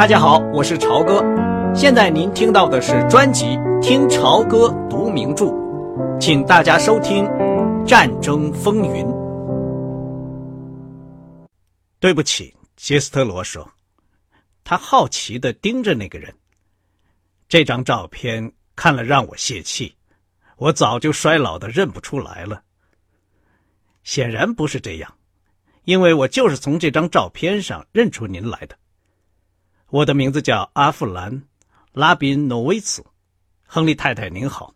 大家好，我是朝哥。现在您听到的是专辑《听朝歌读名著》，请大家收听《战争风云》。对不起，杰斯特罗说，他好奇的盯着那个人。这张照片看了让我泄气，我早就衰老的认不出来了。显然不是这样，因为我就是从这张照片上认出您来的。我的名字叫阿弗兰·拉宾诺维茨，亨利太太您好。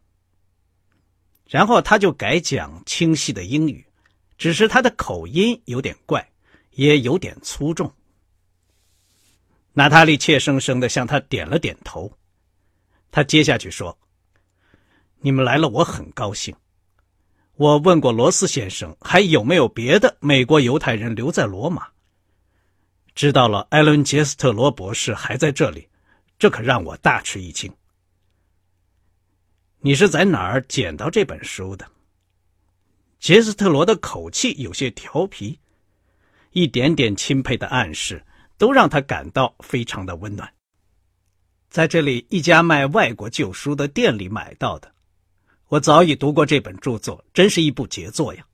然后他就改讲清晰的英语，只是他的口音有点怪，也有点粗重。娜塔莉怯生生的向他点了点头。他接下去说：“你们来了，我很高兴。我问过罗斯先生，还有没有别的美国犹太人留在罗马。”知道了，艾伦·杰斯特罗博士还在这里，这可让我大吃一惊。你是在哪儿捡到这本书的？杰斯特罗的口气有些调皮，一点点钦佩的暗示都让他感到非常的温暖。在这里一家卖外国旧书的店里买到的，我早已读过这本著作，真是一部杰作呀。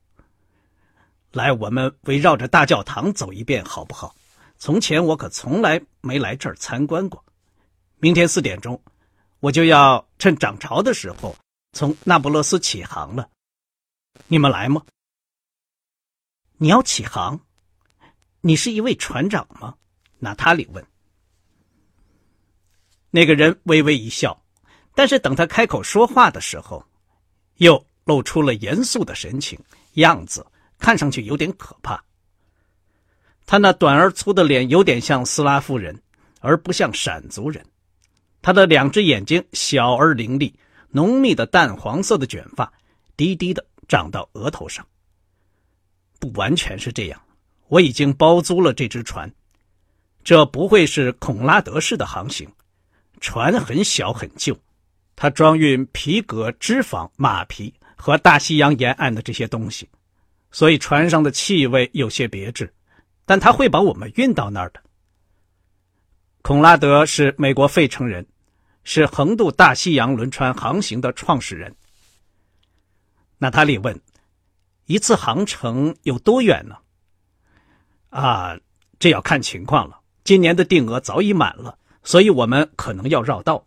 来，我们围绕着大教堂走一遍，好不好？从前我可从来没来这儿参观过。明天四点钟，我就要趁涨潮的时候从那不勒斯起航了。你们来吗？你要起航？你是一位船长吗？娜塔莉问。那个人微微一笑，但是等他开口说话的时候，又露出了严肃的神情，样子看上去有点可怕。他那短而粗的脸有点像斯拉夫人，而不像闪族人。他的两只眼睛小而凌厉，浓密的淡黄色的卷发低低的长到额头上。不完全是这样，我已经包租了这只船，这不会是孔拉德式的航行。船很小很旧，它装运皮革、脂肪、马皮和大西洋沿岸的这些东西，所以船上的气味有些别致。但他会把我们运到那儿的。孔拉德是美国费城人，是横渡大西洋轮船航行的创始人。娜塔莉问：“一次航程有多远呢？”啊，这要看情况了。今年的定额早已满了，所以我们可能要绕道。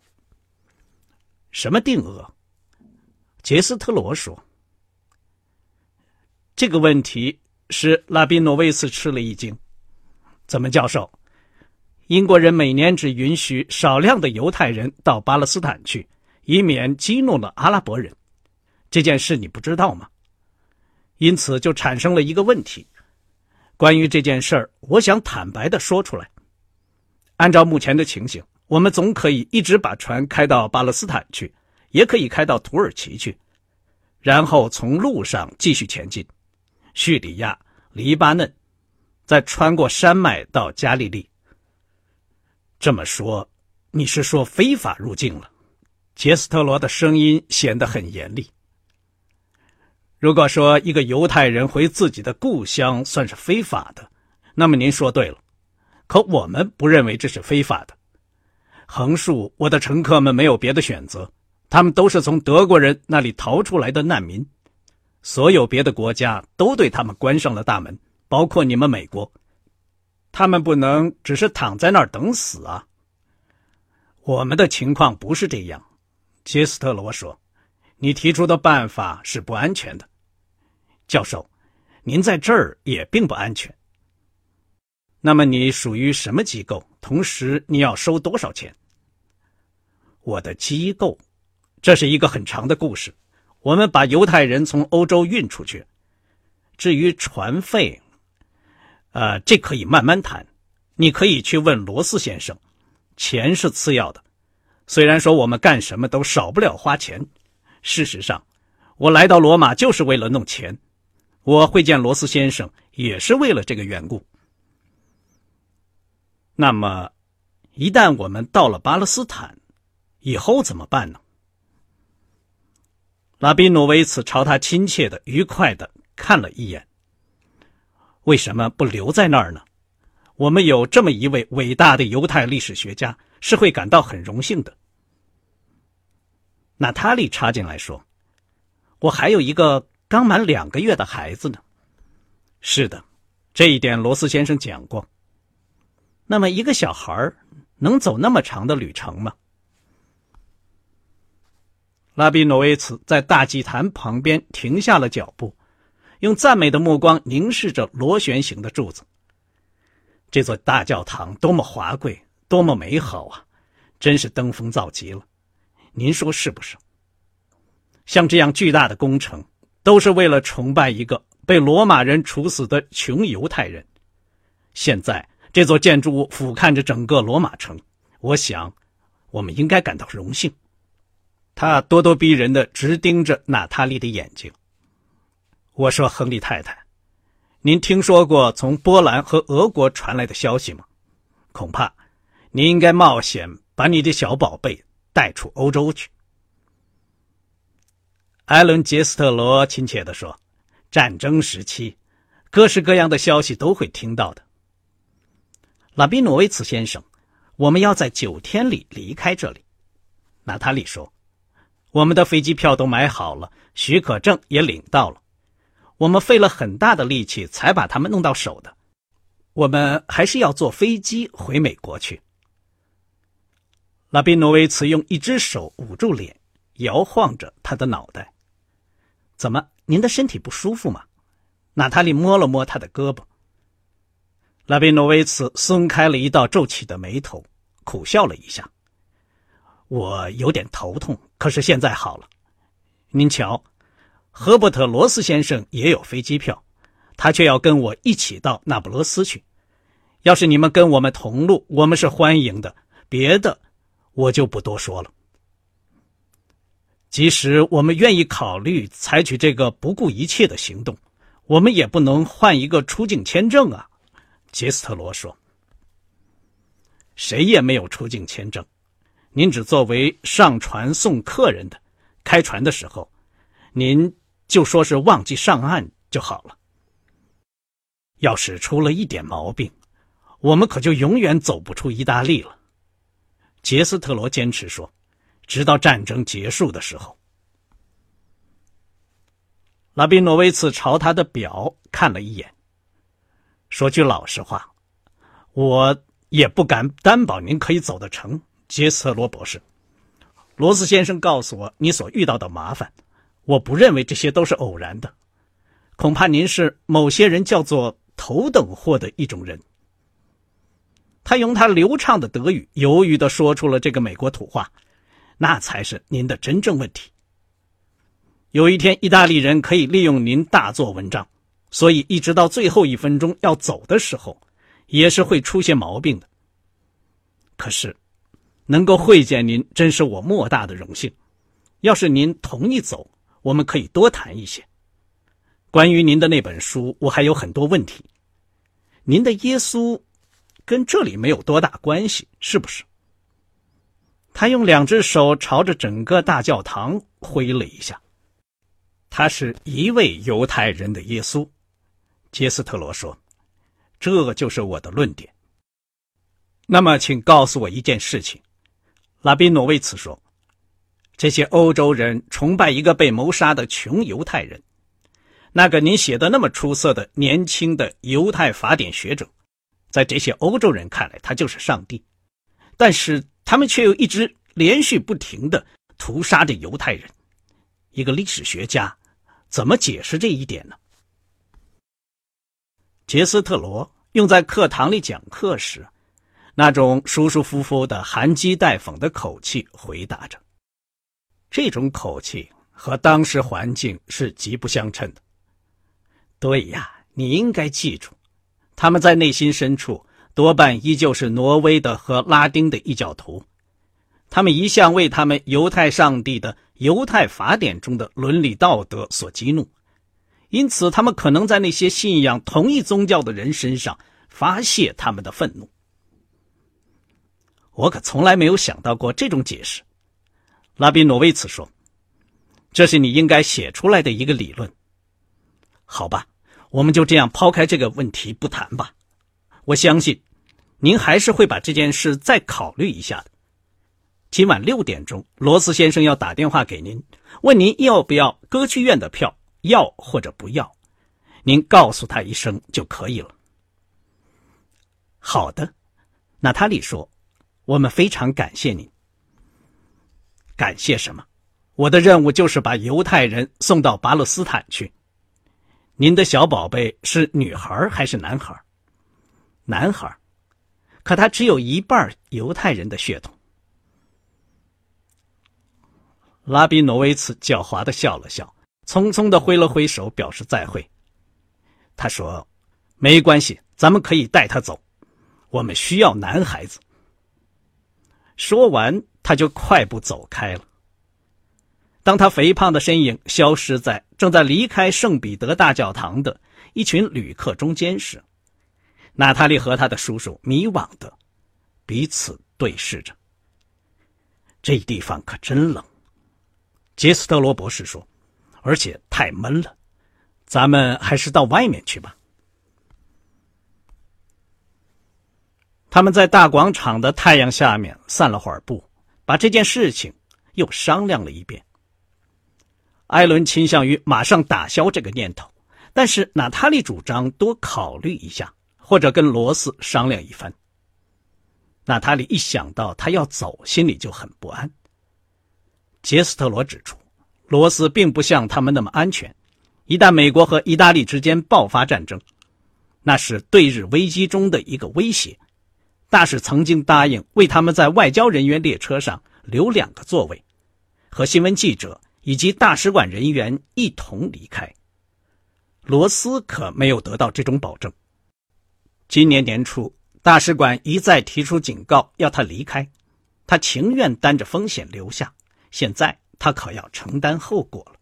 什么定额？杰斯特罗说：“这个问题。”使拉宾诺维茨吃了一惊。怎么，教授？英国人每年只允许少量的犹太人到巴勒斯坦去，以免激怒了阿拉伯人。这件事你不知道吗？因此就产生了一个问题。关于这件事儿，我想坦白的说出来。按照目前的情形，我们总可以一直把船开到巴勒斯坦去，也可以开到土耳其去，然后从路上继续前进。叙利亚、黎巴嫩，再穿过山脉到加利利。这么说，你是说非法入境了？杰斯特罗的声音显得很严厉。如果说一个犹太人回自己的故乡算是非法的，那么您说对了。可我们不认为这是非法的。横竖我的乘客们没有别的选择，他们都是从德国人那里逃出来的难民。所有别的国家都对他们关上了大门，包括你们美国。他们不能只是躺在那儿等死啊！我们的情况不是这样，杰斯特罗说：“你提出的办法是不安全的，教授，您在这儿也并不安全。那么你属于什么机构？同时你要收多少钱？”我的机构，这是一个很长的故事。我们把犹太人从欧洲运出去，至于船费，呃，这可以慢慢谈。你可以去问罗斯先生，钱是次要的。虽然说我们干什么都少不了花钱，事实上，我来到罗马就是为了弄钱。我会见罗斯先生也是为了这个缘故。那么，一旦我们到了巴勒斯坦，以后怎么办呢？拉宾诺维茨朝他亲切的、愉快的看了一眼。为什么不留在那儿呢？我们有这么一位伟大的犹太历史学家，是会感到很荣幸的。”娜塔莉插进来说：“我还有一个刚满两个月的孩子呢。”是的，这一点罗斯先生讲过。那么，一个小孩能走那么长的旅程吗？拉比诺维茨在大祭坛旁边停下了脚步，用赞美的目光凝视着螺旋形的柱子。这座大教堂多么华贵，多么美好啊！真是登峰造极了，您说是不是？像这样巨大的工程，都是为了崇拜一个。被罗马人处死的穷犹太人，现在这座建筑物俯瞰着整个罗马城，我想，我们应该感到荣幸。他咄咄逼人的直盯着娜塔莉的眼睛。我说：“亨利太太，您听说过从波兰和俄国传来的消息吗？恐怕，您应该冒险把你的小宝贝带出欧洲去。”艾伦·杰斯特罗亲切地说。战争时期，各式各样的消息都会听到的。拉宾诺维茨先生，我们要在九天里离开这里。娜塔莉说：“我们的飞机票都买好了，许可证也领到了。我们费了很大的力气才把他们弄到手的。我们还是要坐飞机回美国去。”拉宾诺维茨用一只手捂住脸，摇晃着他的脑袋。怎么？您的身体不舒服吗？娜塔莉摸了摸他的胳膊。拉宾诺维茨松开了一道皱起的眉头，苦笑了一下。我有点头痛，可是现在好了。您瞧，赫伯特·罗斯先生也有飞机票，他却要跟我一起到那不勒斯去。要是你们跟我们同路，我们是欢迎的。别的，我就不多说了。即使我们愿意考虑采取这个不顾一切的行动，我们也不能换一个出境签证啊。”杰斯特罗说。“谁也没有出境签证，您只作为上船送客人的。开船的时候，您就说是忘记上岸就好了。要是出了一点毛病，我们可就永远走不出意大利了。”杰斯特罗坚持说。直到战争结束的时候，拉宾诺维茨朝他的表看了一眼，说句老实话，我也不敢担保您可以走得成。杰斯特罗博士，罗斯先生告诉我你所遇到的麻烦，我不认为这些都是偶然的，恐怕您是某些人叫做头等货的一种人。他用他流畅的德语犹豫的说出了这个美国土话。那才是您的真正问题。有一天，意大利人可以利用您大做文章，所以一直到最后一分钟要走的时候，也是会出现毛病的。可是，能够会见您，真是我莫大的荣幸。要是您同意走，我们可以多谈一些。关于您的那本书，我还有很多问题。您的耶稣，跟这里没有多大关系，是不是？他用两只手朝着整个大教堂挥了一下。他是一位犹太人的耶稣，杰斯特罗说：“这就是我的论点。”那么，请告诉我一件事情，拉宾诺维茨说：“这些欧洲人崇拜一个被谋杀的穷犹太人，那个您写的那么出色的年轻的犹太法典学者，在这些欧洲人看来，他就是上帝，但是。”他们却又一直连续不停的屠杀着犹太人，一个历史学家怎么解释这一点呢？杰斯特罗用在课堂里讲课时，那种舒舒服服的含讥带讽的口气回答着，这种口气和当时环境是极不相称的。对呀，你应该记住，他们在内心深处。多半依旧是挪威的和拉丁的异教徒，他们一向为他们犹太上帝的犹太法典中的伦理道德所激怒，因此他们可能在那些信仰同一宗教的人身上发泄他们的愤怒。我可从来没有想到过这种解释，拉比诺维茨说：“这是你应该写出来的一个理论。”好吧，我们就这样抛开这个问题不谈吧。我相信您还是会把这件事再考虑一下的。今晚六点钟，罗斯先生要打电话给您，问您要不要歌剧院的票，要或者不要，您告诉他一声就可以了。好的，娜塔莉说：“我们非常感谢您。感谢什么？我的任务就是把犹太人送到巴勒斯坦去。您的小宝贝是女孩还是男孩？男孩，可他只有一半犹太人的血统。”拉比诺维茨狡猾的笑了笑，匆匆的挥了挥手，表示再会。他说：“没关系，咱们可以带他走。我们需要男孩子。”说完，他就快步走开了。当他肥胖的身影消失在正在离开圣彼得大教堂的一群旅客中间时，娜塔莉和他的叔叔迷惘的彼此对视着。这地方可真冷。杰斯特罗博士说：“而且太闷了，咱们还是到外面去吧。”他们在大广场的太阳下面散了会儿步，把这件事情又商量了一遍。艾伦倾向于马上打消这个念头，但是娜塔莉主张多考虑一下，或者跟罗斯商量一番。娜塔莉一想到他要走，心里就很不安。杰斯特罗指出，罗斯并不像他们那么安全。一旦美国和意大利之间爆发战争，那是对日危机中的一个威胁。大使曾经答应为他们在外交人员列车上留两个座位，和新闻记者以及大使馆人员一同离开。罗斯可没有得到这种保证。今年年初，大使馆一再提出警告，要他离开，他情愿担着风险留下。现在他可要承担后果了。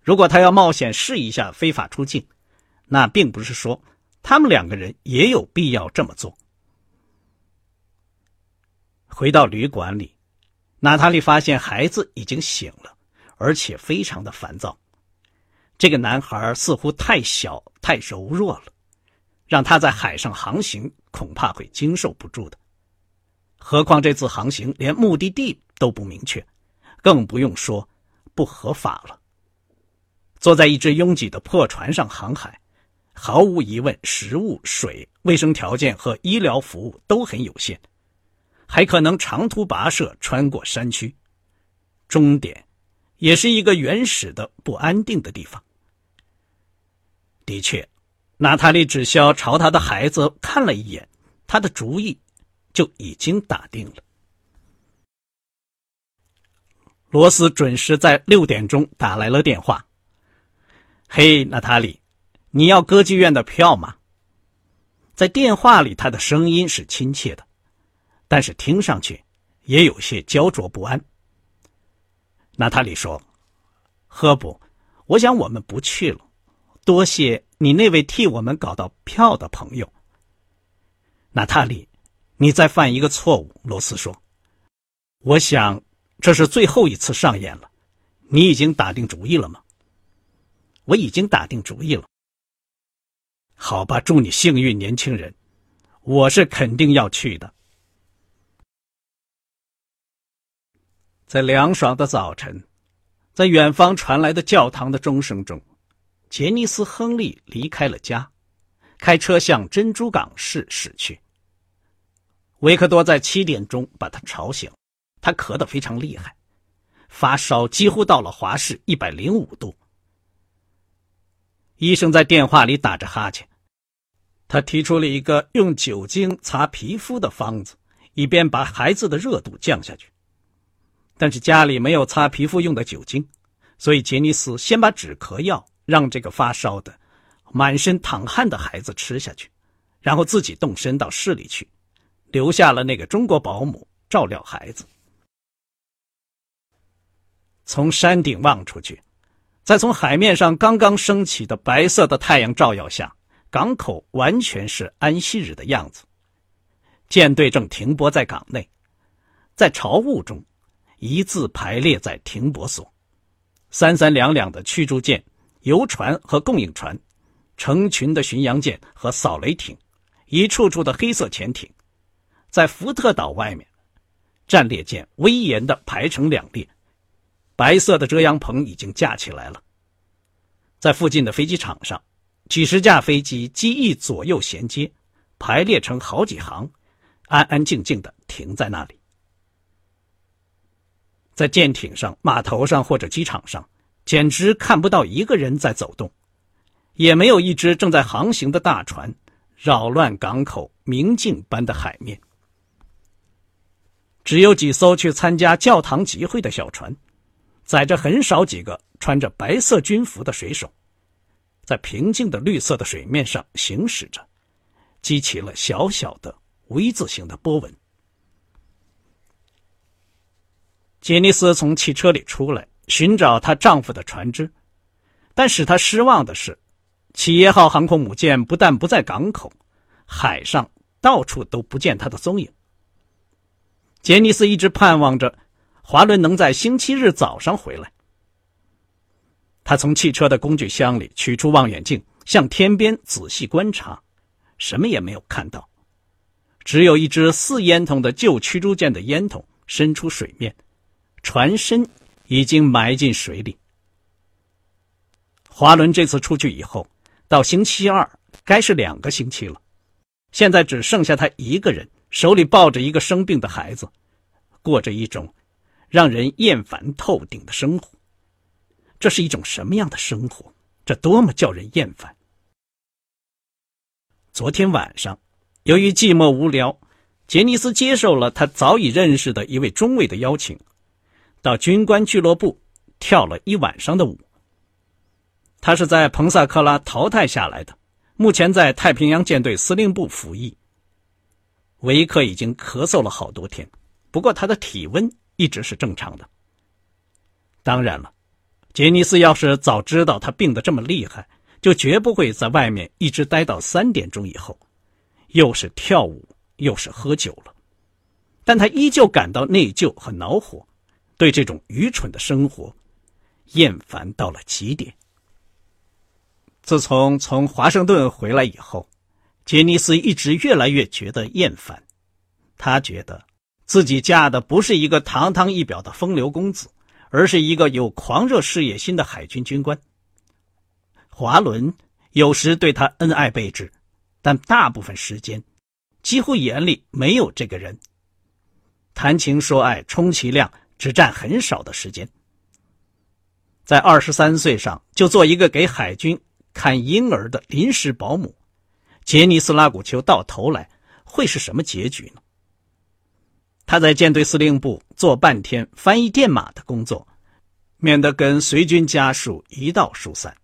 如果他要冒险试一下非法出境，那并不是说他们两个人也有必要这么做。回到旅馆里，娜塔莉发现孩子已经醒了，而且非常的烦躁。这个男孩似乎太小、太柔弱了，让他在海上航行恐怕会经受不住的。何况这次航行连目的地都不明确。更不用说不合法了。坐在一只拥挤的破船上航海，毫无疑问，食物、水、卫生条件和医疗服务都很有限，还可能长途跋涉穿过山区，终点也是一个原始的不安定的地方。的确，娜塔莉只需要朝他的孩子看了一眼，他的主意就已经打定了。罗斯准时在六点钟打来了电话。嘿，娜塔莉，你要歌剧院的票吗？在电话里，他的声音是亲切的，但是听上去也有些焦灼不安。娜塔莉说：“赫布，我想我们不去了，多谢你那位替我们搞到票的朋友。”娜塔莉，你在犯一个错误。罗斯说：“我想。”这是最后一次上演了，你已经打定主意了吗？我已经打定主意了。好吧，祝你幸运，年轻人，我是肯定要去的。在凉爽的早晨，在远方传来的教堂的钟声中，杰尼斯·亨利离开了家，开车向珍珠港市驶去。维克多在七点钟把他吵醒。他咳得非常厉害，发烧几乎到了华氏一百零五度。医生在电话里打着哈欠，他提出了一个用酒精擦皮肤的方子，以便把孩子的热度降下去。但是家里没有擦皮肤用的酒精，所以杰尼斯先把止咳药让这个发烧的、满身淌汗的孩子吃下去，然后自己动身到市里去，留下了那个中国保姆照料孩子。从山顶望出去，在从海面上刚刚升起的白色的太阳照耀下，港口完全是安息日的样子。舰队正停泊在港内，在潮雾中，一字排列在停泊所，三三两两的驱逐舰、游船和供应船，成群的巡洋舰和扫雷艇，一处处的黑色潜艇，在福特岛外面，战列舰威严的排成两列，白色的遮阳棚已经架起来了。在附近的飞机场上，几十架飞机机翼左右衔接，排列成好几行，安安静静的停在那里。在舰艇上、码头上或者机场上，简直看不到一个人在走动，也没有一只正在航行的大船，扰乱港口明镜般的海面。只有几艘去参加教堂集会的小船，载着很少几个穿着白色军服的水手，在平静的绿色的水面上行驶着，激起了小小的 V 字形的波纹。杰尼斯从汽车里出来，寻找她丈夫的船只，但使她失望的是，企业号航空母舰不但不在港口，海上到处都不见她的踪影。杰尼斯一直盼望着华伦能在星期日早上回来。他从汽车的工具箱里取出望远镜，向天边仔细观察，什么也没有看到，只有一只四烟筒的旧驱逐舰的烟筒伸出水面，船身已经埋进水里。华伦这次出去以后，到星期二该是两个星期了，现在只剩下他一个人。手里抱着一个生病的孩子，过着一种让人厌烦透顶的生活。这是一种什么样的生活？这多么叫人厌烦！昨天晚上，由于寂寞无聊，杰尼斯接受了他早已认识的一位中尉的邀请，到军官俱乐部跳了一晚上的舞。他是在彭萨克拉淘汰下来的，目前在太平洋舰队司令部服役。维克已经咳嗽了好多天，不过他的体温一直是正常的。当然了，杰尼斯要是早知道他病得这么厉害，就绝不会在外面一直待到三点钟以后，又是跳舞又是喝酒了。但他依旧感到内疚和恼火，对这种愚蠢的生活厌烦到了极点。自从从华盛顿回来以后。杰尼斯一直越来越觉得厌烦，他觉得自己嫁的不是一个堂堂一表的风流公子，而是一个有狂热事业心的海军军官。华伦有时对他恩爱备至，但大部分时间，几乎眼里没有这个人。谈情说爱，充其量只占很少的时间。在二十三岁上就做一个给海军看婴儿的临时保姆。杰尼斯拉古丘到头来会是什么结局呢？他在舰队司令部做半天翻译电码的工作，免得跟随军家属一道疏散，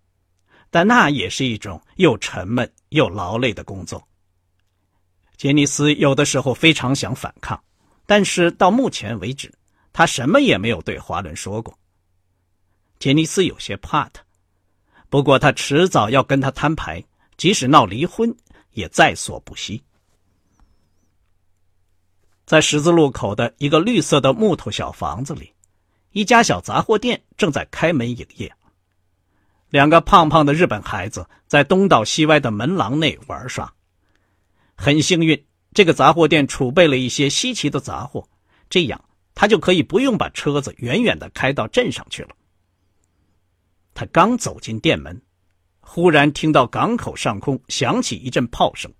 但那也是一种又沉闷又劳累的工作。杰尼斯有的时候非常想反抗，但是到目前为止，他什么也没有对华伦说过。杰尼斯有些怕他，不过他迟早要跟他摊牌，即使闹离婚。也在所不惜。在十字路口的一个绿色的木头小房子里，一家小杂货店正在开门营业。两个胖胖的日本孩子在东倒西歪的门廊内玩耍。很幸运，这个杂货店储备了一些稀奇的杂货，这样他就可以不用把车子远远的开到镇上去了。他刚走进店门。忽然听到港口上空响起一阵炮声，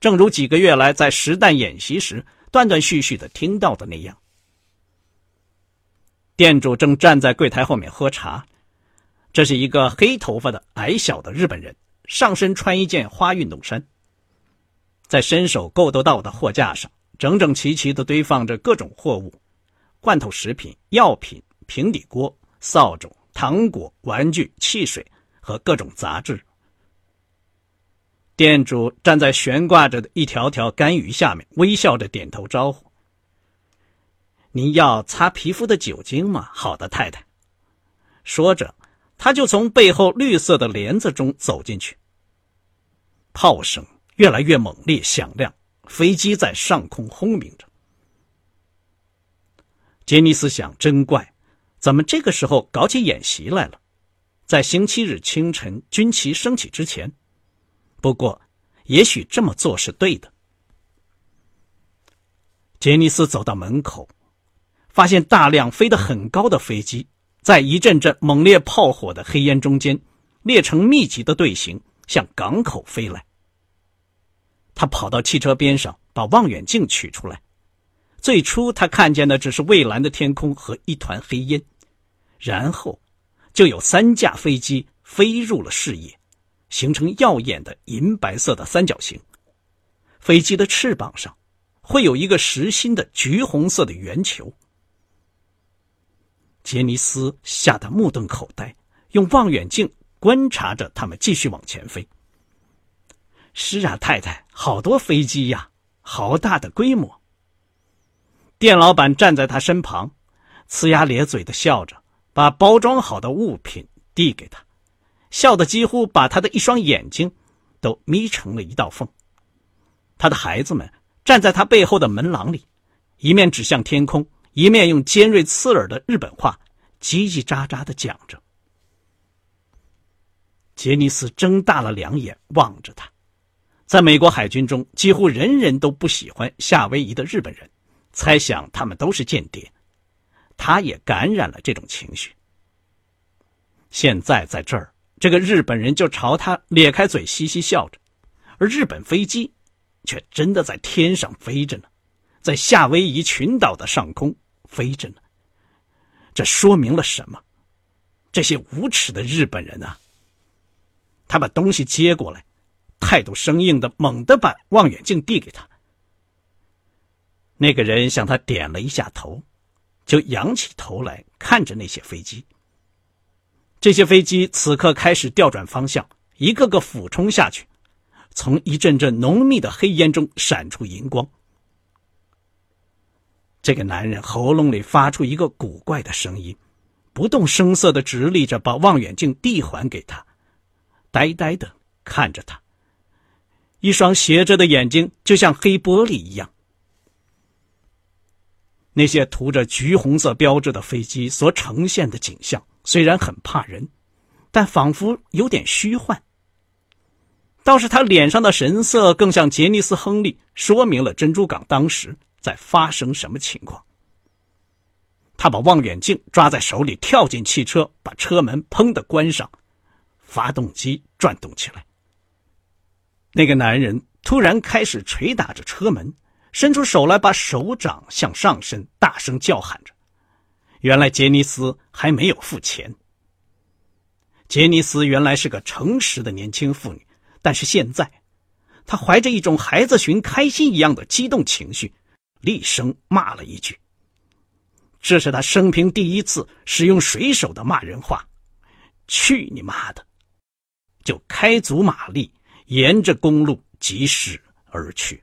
正如几个月来在实弹演习时断断续续的听到的那样。店主正站在柜台后面喝茶，这是一个黑头发的矮小的日本人，上身穿一件花运动衫。在伸手够得到的货架上，整整齐齐的堆放着各种货物：罐头食品、药品、平底锅、扫帚、糖果、玩具、汽水。和各种杂志。店主站在悬挂着的一条条干鱼下面，微笑着点头招呼：“您要擦皮肤的酒精吗？”“好的，太太。”说着，他就从背后绿色的帘子中走进去。炮声越来越猛烈、响亮，飞机在上空轰鸣着。杰尼斯想：真怪，怎么这个时候搞起演习来了？在星期日清晨军旗升起之前，不过，也许这么做是对的。杰尼斯走到门口，发现大量飞得很高的飞机在一阵阵猛烈炮火的黑烟中间列成密集的队形向港口飞来。他跑到汽车边上，把望远镜取出来。最初他看见的只是蔚蓝的天空和一团黑烟，然后就有三架飞机飞入了视野，形成耀眼的银白色的三角形。飞机的翅膀上会有一个实心的橘红色的圆球。杰尼斯吓得目瞪口呆，用望远镜观察着他们继续往前飞。是啊，太太，好多飞机呀，好大的规模。店老板站在他身旁，呲牙咧嘴的笑着，把包装好的物品递给他，笑得几乎把他的一双眼睛都眯成了一道缝。他的孩子们站在他背后的门廊里，一面指向天空，一面用尖锐刺耳的日本话叽叽喳喳的讲着。杰尼斯睁大了两眼望着他，在美国海军中，几乎人人都不喜欢夏威夷的日本人。猜想他们都是间谍，他也感染了这种情绪。现在在这儿，这个日本人就朝他咧开嘴嘻嘻笑着，而日本飞机却真的在天上飞着呢，在夏威夷群岛的上空飞着呢。这说明了什么？这些无耻的日本人啊！他把东西接过来，态度生硬的猛地把望远镜递给他。那个人向他点了一下头，就仰起头来看着那些飞机。这些飞机此刻开始调转方向，一个个俯冲下去，从一阵阵浓密的黑烟中闪出银光。这个男人喉咙里发出一个古怪的声音，不动声色的直立着，把望远镜递还给他，呆呆的看着他，一双斜着的眼睛就像黑玻璃一样。那些涂着橘红色标志的飞机所呈现的景象虽然很怕人，但仿佛有点虚幻。倒是他脸上的神色更像杰尼斯·亨利，说明了珍珠港当时在发生什么情况。他把望远镜抓在手里，跳进汽车，把车门砰的关上，发动机转动起来。那个男人突然开始捶打着车门。伸出手来，把手掌向上伸，大声叫喊着。原来杰尼斯还没有付钱。杰尼斯原来是个诚实的年轻妇女，但是现在，她怀着一种孩子寻开心一样的激动情绪，厉声骂了一句。这是他生平第一次使用水手的骂人话：“去你妈的！”就开足马力，沿着公路疾驶而去。